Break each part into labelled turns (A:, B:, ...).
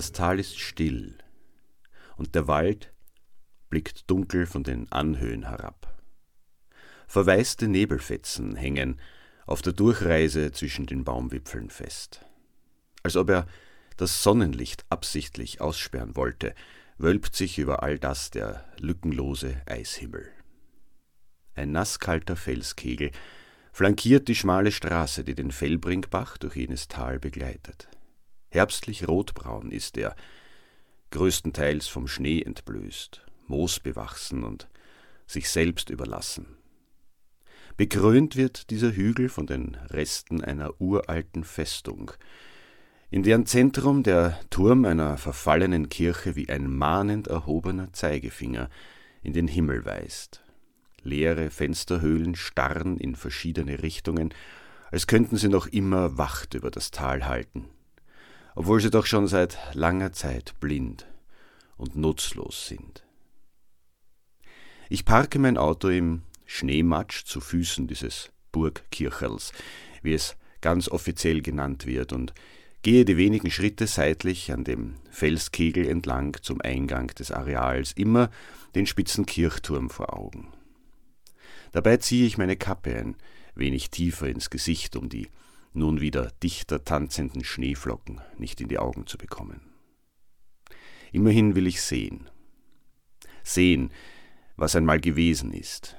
A: Das Tal ist still und der Wald blickt dunkel von den Anhöhen herab. Verwaiste Nebelfetzen hängen auf der Durchreise zwischen den Baumwipfeln fest. Als ob er das Sonnenlicht absichtlich aussperren wollte, wölbt sich über all das der lückenlose Eishimmel. Ein nasskalter Felskegel flankiert die schmale Straße, die den Fellbringbach durch jenes Tal begleitet. Herbstlich rotbraun ist er, größtenteils vom Schnee entblößt, moosbewachsen und sich selbst überlassen. Bekrönt wird dieser Hügel von den Resten einer uralten Festung, in deren Zentrum der Turm einer verfallenen Kirche wie ein mahnend erhobener Zeigefinger in den Himmel weist. Leere Fensterhöhlen starren in verschiedene Richtungen, als könnten sie noch immer Wacht über das Tal halten obwohl sie doch schon seit langer Zeit blind und nutzlos sind. Ich parke mein Auto im Schneematsch zu Füßen dieses Burgkirchels, wie es ganz offiziell genannt wird, und gehe die wenigen Schritte seitlich an dem Felskegel entlang zum Eingang des Areals, immer den spitzen Kirchturm vor Augen. Dabei ziehe ich meine Kappe ein wenig tiefer ins Gesicht, um die nun wieder dichter tanzenden Schneeflocken nicht in die Augen zu bekommen. Immerhin will ich sehen. Sehen, was einmal gewesen ist.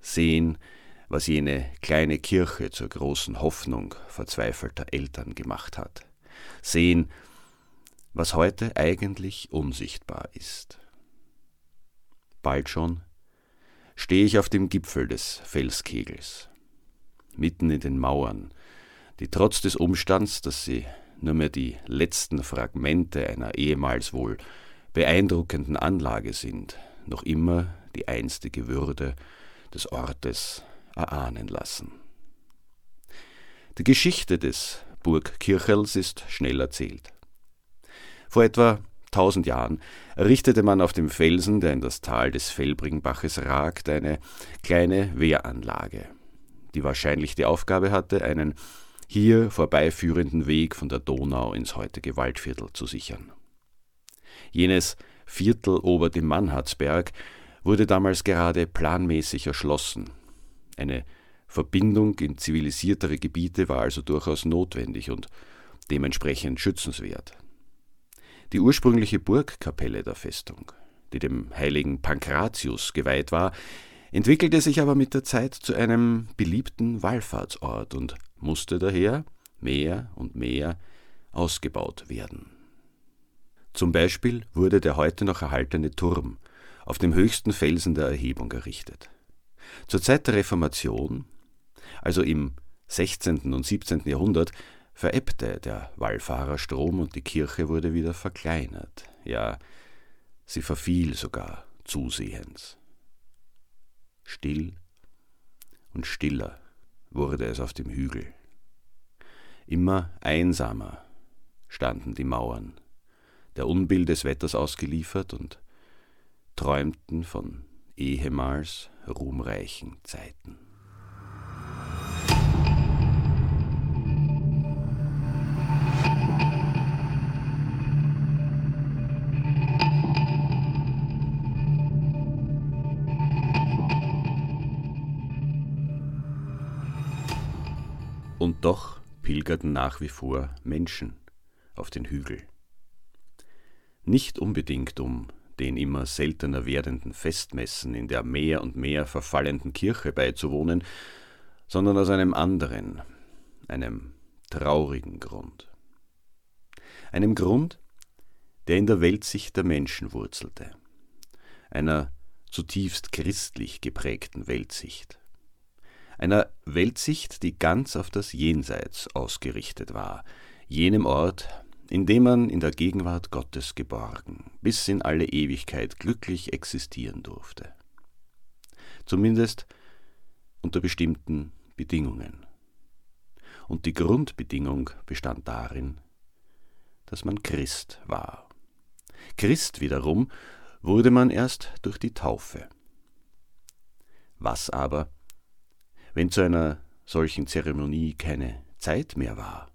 A: Sehen, was jene kleine Kirche zur großen Hoffnung verzweifelter Eltern gemacht hat. Sehen, was heute eigentlich unsichtbar ist. Bald schon stehe ich auf dem Gipfel des Felskegels, mitten in den Mauern, die trotz des Umstands, dass sie nur mehr die letzten Fragmente einer ehemals wohl beeindruckenden Anlage sind, noch immer die einstige Würde des Ortes erahnen lassen. Die Geschichte des Burgkirchels ist schnell erzählt. Vor etwa tausend Jahren errichtete man auf dem Felsen, der in das Tal des Fellbringbaches ragt, eine kleine Wehranlage, die wahrscheinlich die Aufgabe hatte, einen hier vorbeiführenden Weg von der Donau ins heutige Waldviertel zu sichern. Jenes Viertel ober dem Mannhardsberg wurde damals gerade planmäßig erschlossen. Eine Verbindung in zivilisiertere Gebiete war also durchaus notwendig und dementsprechend schützenswert. Die ursprüngliche Burgkapelle der Festung, die dem heiligen Pankratius geweiht war, entwickelte sich aber mit der Zeit zu einem beliebten Wallfahrtsort und musste daher mehr und mehr ausgebaut werden. Zum Beispiel wurde der heute noch erhaltene Turm auf dem höchsten Felsen der Erhebung errichtet. Zur Zeit der Reformation, also im 16. und 17. Jahrhundert, verebbte der Wallfahrerstrom und die Kirche wurde wieder verkleinert, ja, sie verfiel sogar zusehends. Still und stiller wurde es auf dem Hügel. Immer einsamer standen die Mauern, der Unbill des Wetters ausgeliefert und träumten von ehemals ruhmreichen Zeiten. Und doch pilgerten nach wie vor Menschen auf den Hügel. Nicht unbedingt um den immer seltener werdenden Festmessen in der mehr und mehr verfallenden Kirche beizuwohnen, sondern aus einem anderen, einem traurigen Grund. Einem Grund, der in der Weltsicht der Menschen wurzelte, einer zutiefst christlich geprägten Weltsicht, einer Weltsicht, die ganz auf das Jenseits ausgerichtet war, jenem Ort, in dem man in der Gegenwart Gottes geborgen, bis in alle Ewigkeit glücklich existieren durfte. Zumindest unter bestimmten Bedingungen. Und die Grundbedingung bestand darin, dass man Christ war. Christ wiederum wurde man erst durch die Taufe. Was aber, wenn zu einer solchen Zeremonie keine Zeit mehr war?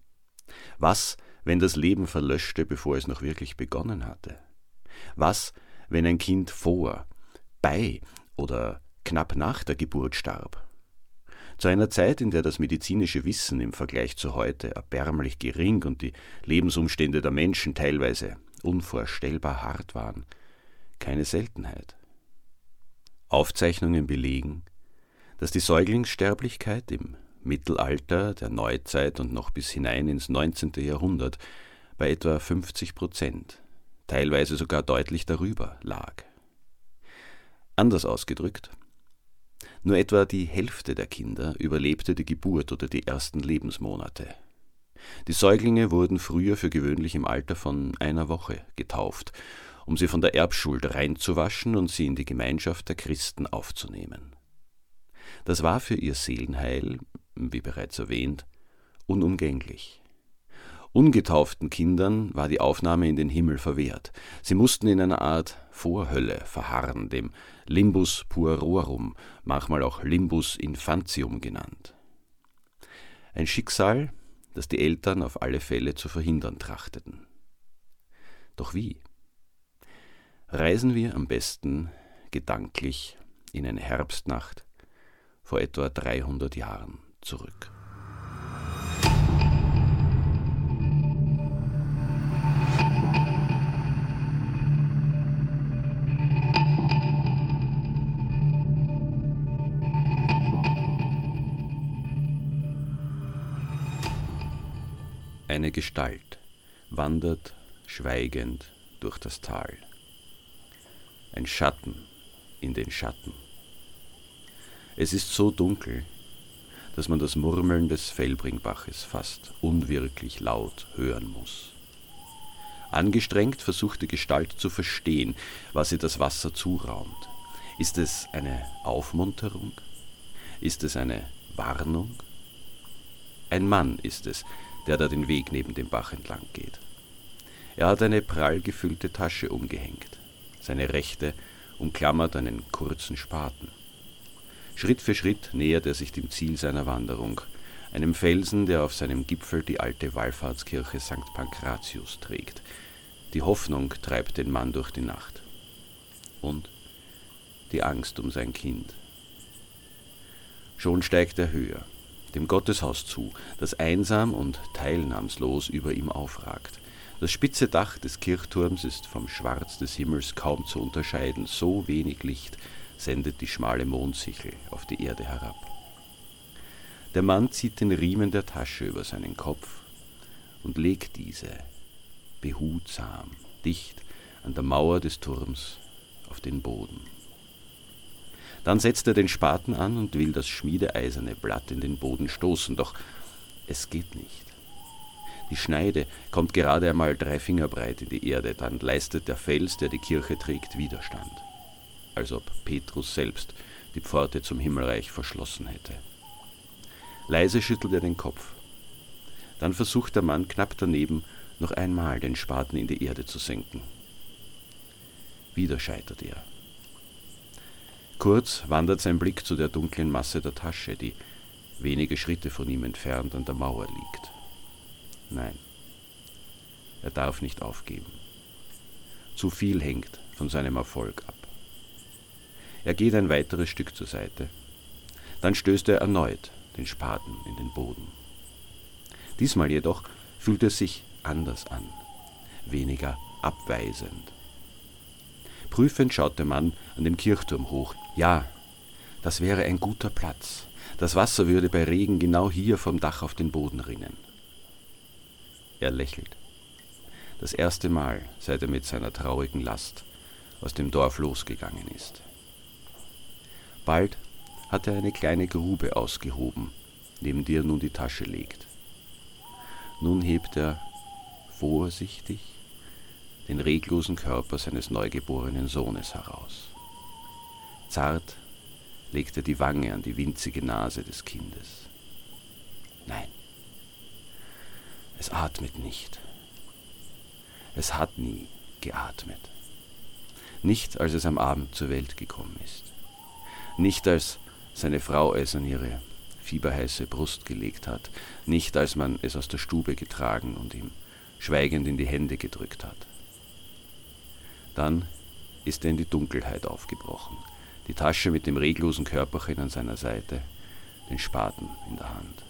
A: Was, wenn das Leben verlöschte, bevor es noch wirklich begonnen hatte? Was, wenn ein Kind vor, bei oder knapp nach der Geburt starb? Zu einer Zeit, in der das medizinische Wissen im Vergleich zu heute erbärmlich gering und die Lebensumstände der Menschen teilweise unvorstellbar hart waren, keine Seltenheit. Aufzeichnungen belegen, dass die Säuglingssterblichkeit im Mittelalter, der Neuzeit und noch bis hinein ins 19. Jahrhundert bei etwa 50 Prozent, teilweise sogar deutlich darüber lag. Anders ausgedrückt, nur etwa die Hälfte der Kinder überlebte die Geburt oder die ersten Lebensmonate. Die Säuglinge wurden früher für gewöhnlich im Alter von einer Woche getauft, um sie von der Erbschuld reinzuwaschen und sie in die Gemeinschaft der Christen aufzunehmen. Das war für ihr Seelenheil, wie bereits erwähnt, unumgänglich. Ungetauften Kindern war die Aufnahme in den Himmel verwehrt. Sie mussten in einer Art Vorhölle verharren, dem Limbus puerorum, manchmal auch Limbus infantium genannt. Ein Schicksal, das die Eltern auf alle Fälle zu verhindern trachteten. Doch wie? Reisen wir am besten gedanklich in eine Herbstnacht vor etwa 300 Jahren zurück. Eine Gestalt wandert schweigend durch das Tal. Ein Schatten in den Schatten. Es ist so dunkel, dass man das Murmeln des Felbringbaches fast unwirklich laut hören muss. Angestrengt versucht die Gestalt zu verstehen, was ihr das Wasser zuraumt. Ist es eine Aufmunterung? Ist es eine Warnung? Ein Mann ist es, der da den Weg neben dem Bach entlang geht. Er hat eine prall gefüllte Tasche umgehängt. Seine rechte umklammert einen kurzen Spaten. Schritt für Schritt nähert er sich dem Ziel seiner Wanderung, einem Felsen, der auf seinem Gipfel die alte Wallfahrtskirche St. Pankratius trägt. Die Hoffnung treibt den Mann durch die Nacht. Und die Angst um sein Kind. Schon steigt er höher dem Gotteshaus zu, das einsam und teilnahmslos über ihm aufragt. Das spitze Dach des Kirchturms ist vom Schwarz des Himmels kaum zu unterscheiden, so wenig Licht sendet die schmale Mondsichel auf die Erde herab. Der Mann zieht den Riemen der Tasche über seinen Kopf und legt diese behutsam, dicht an der Mauer des Turms auf den Boden. Dann setzt er den Spaten an und will das schmiedeeiserne Blatt in den Boden stoßen, doch es geht nicht. Die Schneide kommt gerade einmal drei Finger breit in die Erde, dann leistet der Fels, der die Kirche trägt, Widerstand, als ob Petrus selbst die Pforte zum Himmelreich verschlossen hätte. Leise schüttelt er den Kopf. Dann versucht der Mann knapp daneben noch einmal den Spaten in die Erde zu senken. Wieder scheitert er. Kurz wandert sein Blick zu der dunklen Masse der Tasche, die wenige Schritte von ihm entfernt an der Mauer liegt. Nein, er darf nicht aufgeben. Zu viel hängt von seinem Erfolg ab. Er geht ein weiteres Stück zur Seite. Dann stößt er erneut den Spaten in den Boden. Diesmal jedoch fühlte es sich anders an, weniger abweisend. Prüfend schaut der Mann an dem Kirchturm hoch. Ja, das wäre ein guter Platz. Das Wasser würde bei Regen genau hier vom Dach auf den Boden rinnen. Er lächelt. Das erste Mal, seit er mit seiner traurigen Last aus dem Dorf losgegangen ist. Bald hat er eine kleine Grube ausgehoben, neben die er nun die Tasche legt. Nun hebt er vorsichtig den reglosen Körper seines neugeborenen Sohnes heraus. Zart legt er die Wange an die winzige Nase des Kindes. Nein, es atmet nicht. Es hat nie geatmet. Nicht als es am Abend zur Welt gekommen ist. Nicht als seine Frau es an ihre fieberheiße Brust gelegt hat. Nicht als man es aus der Stube getragen und ihm schweigend in die Hände gedrückt hat. Dann ist er in die Dunkelheit aufgebrochen, die Tasche mit dem reglosen Körperchen an seiner Seite, den Spaten in der Hand.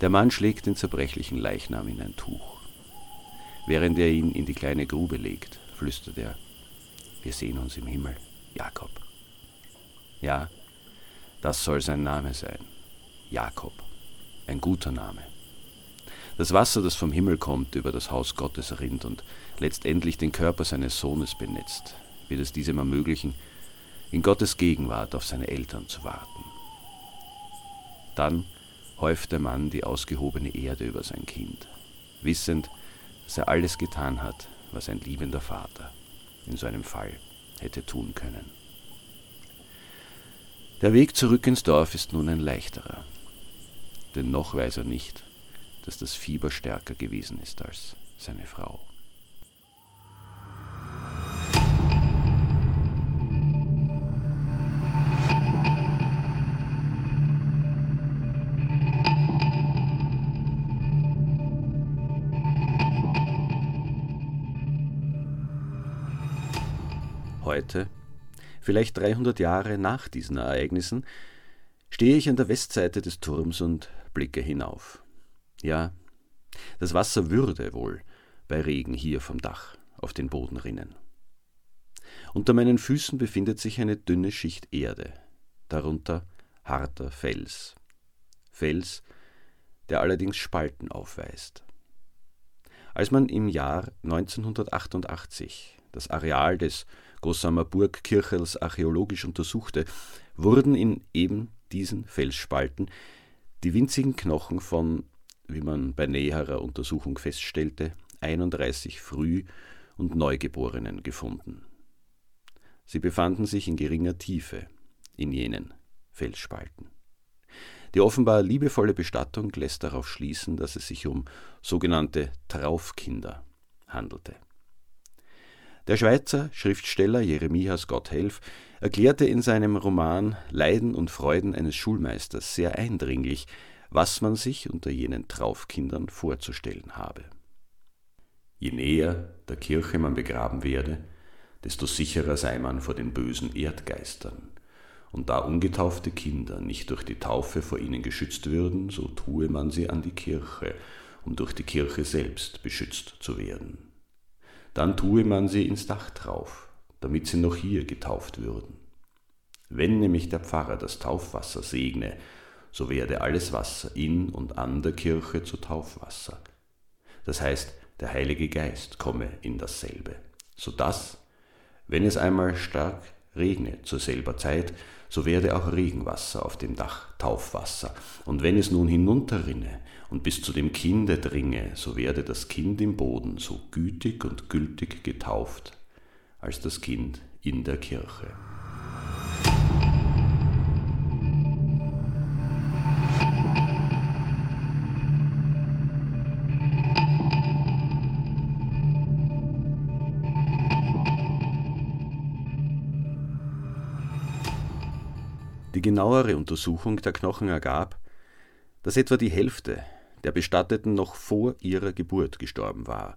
A: Der Mann schlägt den zerbrechlichen Leichnam in ein Tuch. Während er ihn in die kleine Grube legt, flüstert er, wir sehen uns im Himmel, Jakob. Ja, das soll sein Name sein, Jakob, ein guter Name. Das Wasser, das vom Himmel kommt, über das Haus Gottes rinnt und letztendlich den Körper seines Sohnes benetzt, wird es diesem ermöglichen, in Gottes Gegenwart auf seine Eltern zu warten. Dann häuft der Mann die ausgehobene Erde über sein Kind, wissend, dass er alles getan hat, was ein liebender Vater in so einem Fall hätte tun können. Der Weg zurück ins Dorf ist nun ein leichterer, denn noch weiß er nicht, dass das Fieber stärker gewesen ist als seine Frau. Heute, vielleicht 300 Jahre nach diesen Ereignissen, stehe ich an der Westseite des Turms und blicke hinauf. Ja, das Wasser würde wohl bei Regen hier vom Dach auf den Boden rinnen. Unter meinen Füßen befindet sich eine dünne Schicht Erde, darunter harter Fels. Fels, der allerdings Spalten aufweist. Als man im Jahr 1988 das Areal des Gossamer Burgkirchels archäologisch untersuchte, wurden in eben diesen Felsspalten die winzigen Knochen von wie man bei näherer Untersuchung feststellte, 31 Früh- und Neugeborenen gefunden. Sie befanden sich in geringer Tiefe in jenen Felsspalten. Die offenbar liebevolle Bestattung lässt darauf schließen, dass es sich um sogenannte Traufkinder handelte. Der Schweizer Schriftsteller Jeremias Gotthelf erklärte in seinem Roman Leiden und Freuden eines Schulmeisters sehr eindringlich, was man sich unter jenen Traufkindern vorzustellen habe. Je näher der Kirche man begraben werde, desto sicherer sei man vor den bösen Erdgeistern. Und da ungetaufte Kinder nicht durch die Taufe vor ihnen geschützt würden, so tue man sie an die Kirche, um durch die Kirche selbst beschützt zu werden. Dann tue man sie ins Dach drauf, damit sie noch hier getauft würden. Wenn nämlich der Pfarrer das Taufwasser segne, so werde alles Wasser in und an der Kirche zu Taufwasser. Das heißt, der Heilige Geist komme in dasselbe, so dass, wenn es einmal stark regne zur selber Zeit, so werde auch Regenwasser auf dem Dach Taufwasser, und wenn es nun hinunterrinne und bis zu dem Kinde dringe, so werde das Kind im Boden so gütig und gültig getauft, als das Kind in der Kirche. Die genauere Untersuchung der Knochen ergab, dass etwa die Hälfte der Bestatteten noch vor ihrer Geburt gestorben war,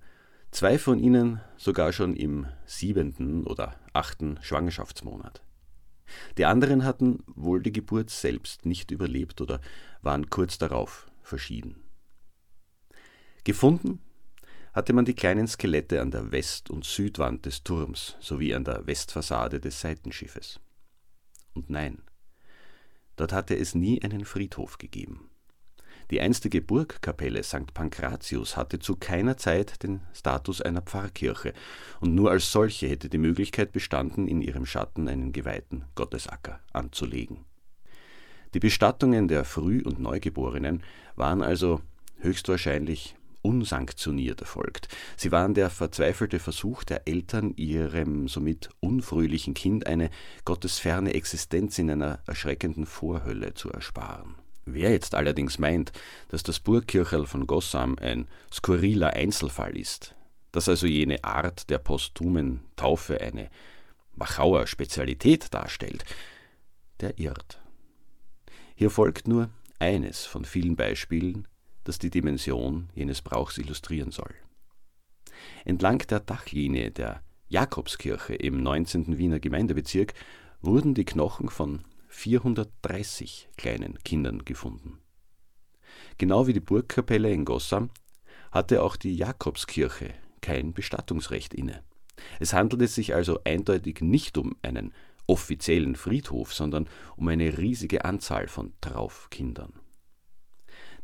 A: zwei von ihnen sogar schon im siebenten oder achten Schwangerschaftsmonat. Die anderen hatten wohl die Geburt selbst nicht überlebt oder waren kurz darauf verschieden. Gefunden hatte man die kleinen Skelette an der West- und Südwand des Turms sowie an der Westfassade des Seitenschiffes. Und nein, dort hatte es nie einen Friedhof gegeben. Die einstige Burgkapelle St. Pankratius hatte zu keiner Zeit den Status einer Pfarrkirche, und nur als solche hätte die Möglichkeit bestanden, in ihrem Schatten einen geweihten Gottesacker anzulegen. Die Bestattungen der Früh- und Neugeborenen waren also höchstwahrscheinlich unsanktioniert erfolgt. Sie waren der verzweifelte Versuch der Eltern, ihrem somit unfröhlichen Kind eine gottesferne Existenz in einer erschreckenden Vorhölle zu ersparen. Wer jetzt allerdings meint, dass das Burgkircherl von Gossam ein skurriler Einzelfall ist, dass also jene Art der posthumen Taufe eine Wachauer Spezialität darstellt, der irrt. Hier folgt nur eines von vielen Beispielen, das die Dimension jenes Brauchs illustrieren soll. Entlang der Dachlinie der Jakobskirche im 19. Wiener Gemeindebezirk wurden die Knochen von 430 kleinen Kindern gefunden. Genau wie die Burgkapelle in Gossam hatte auch die Jakobskirche kein Bestattungsrecht inne. Es handelte sich also eindeutig nicht um einen offiziellen Friedhof, sondern um eine riesige Anzahl von Traufkindern.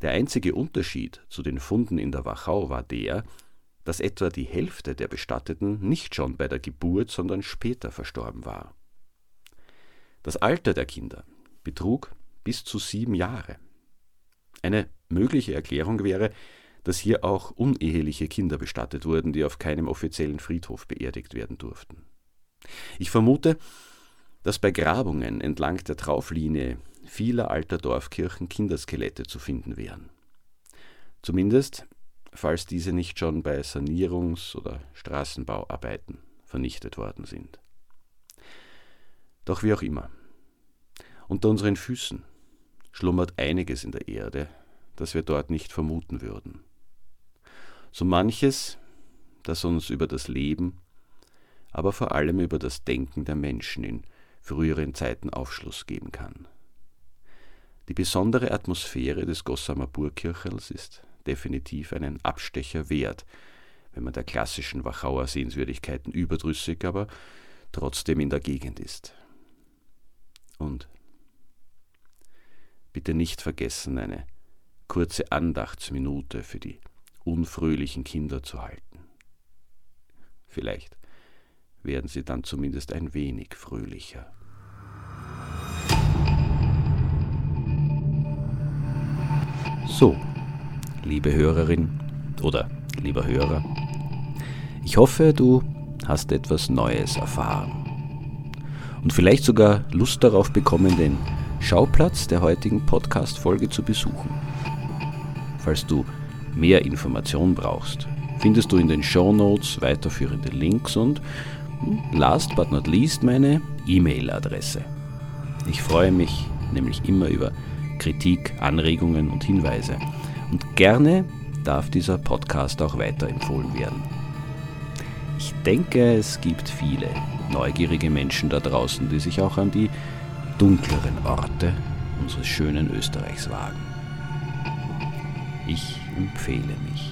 A: Der einzige Unterschied zu den Funden in der Wachau war der, dass etwa die Hälfte der Bestatteten nicht schon bei der Geburt, sondern später verstorben war. Das Alter der Kinder betrug bis zu sieben Jahre. Eine mögliche Erklärung wäre, dass hier auch uneheliche Kinder bestattet wurden, die auf keinem offiziellen Friedhof beerdigt werden durften. Ich vermute, dass bei Grabungen entlang der Trauflinie vieler alter Dorfkirchen Kinderskelette zu finden wären. Zumindest, falls diese nicht schon bei Sanierungs- oder Straßenbauarbeiten vernichtet worden sind. Doch wie auch immer. Unter unseren Füßen schlummert einiges in der Erde, das wir dort nicht vermuten würden. So manches, das uns über das Leben, aber vor allem über das Denken der Menschen in früheren Zeiten Aufschluss geben kann. Die besondere Atmosphäre des Gossamer Burgkirchels ist definitiv einen Abstecher wert, wenn man der klassischen Wachauer Sehenswürdigkeiten überdrüssig, aber trotzdem in der Gegend ist. Und bitte nicht vergessen, eine kurze Andachtsminute für die unfröhlichen Kinder zu halten. Vielleicht werden sie dann zumindest ein wenig fröhlicher. So, liebe Hörerin oder lieber Hörer, ich hoffe, du hast etwas Neues erfahren und vielleicht sogar Lust darauf bekommen, den Schauplatz der heutigen Podcast-Folge zu besuchen. Falls du mehr Informationen brauchst, findest du in den Show Notes weiterführende Links und hm, last but not least meine E-Mail-Adresse. Ich freue mich nämlich immer über Kritik, Anregungen und Hinweise. Und gerne darf dieser Podcast auch weiterempfohlen werden. Ich denke, es gibt viele neugierige Menschen da draußen, die sich auch an die dunkleren Orte unseres schönen Österreichs wagen. Ich empfehle mich.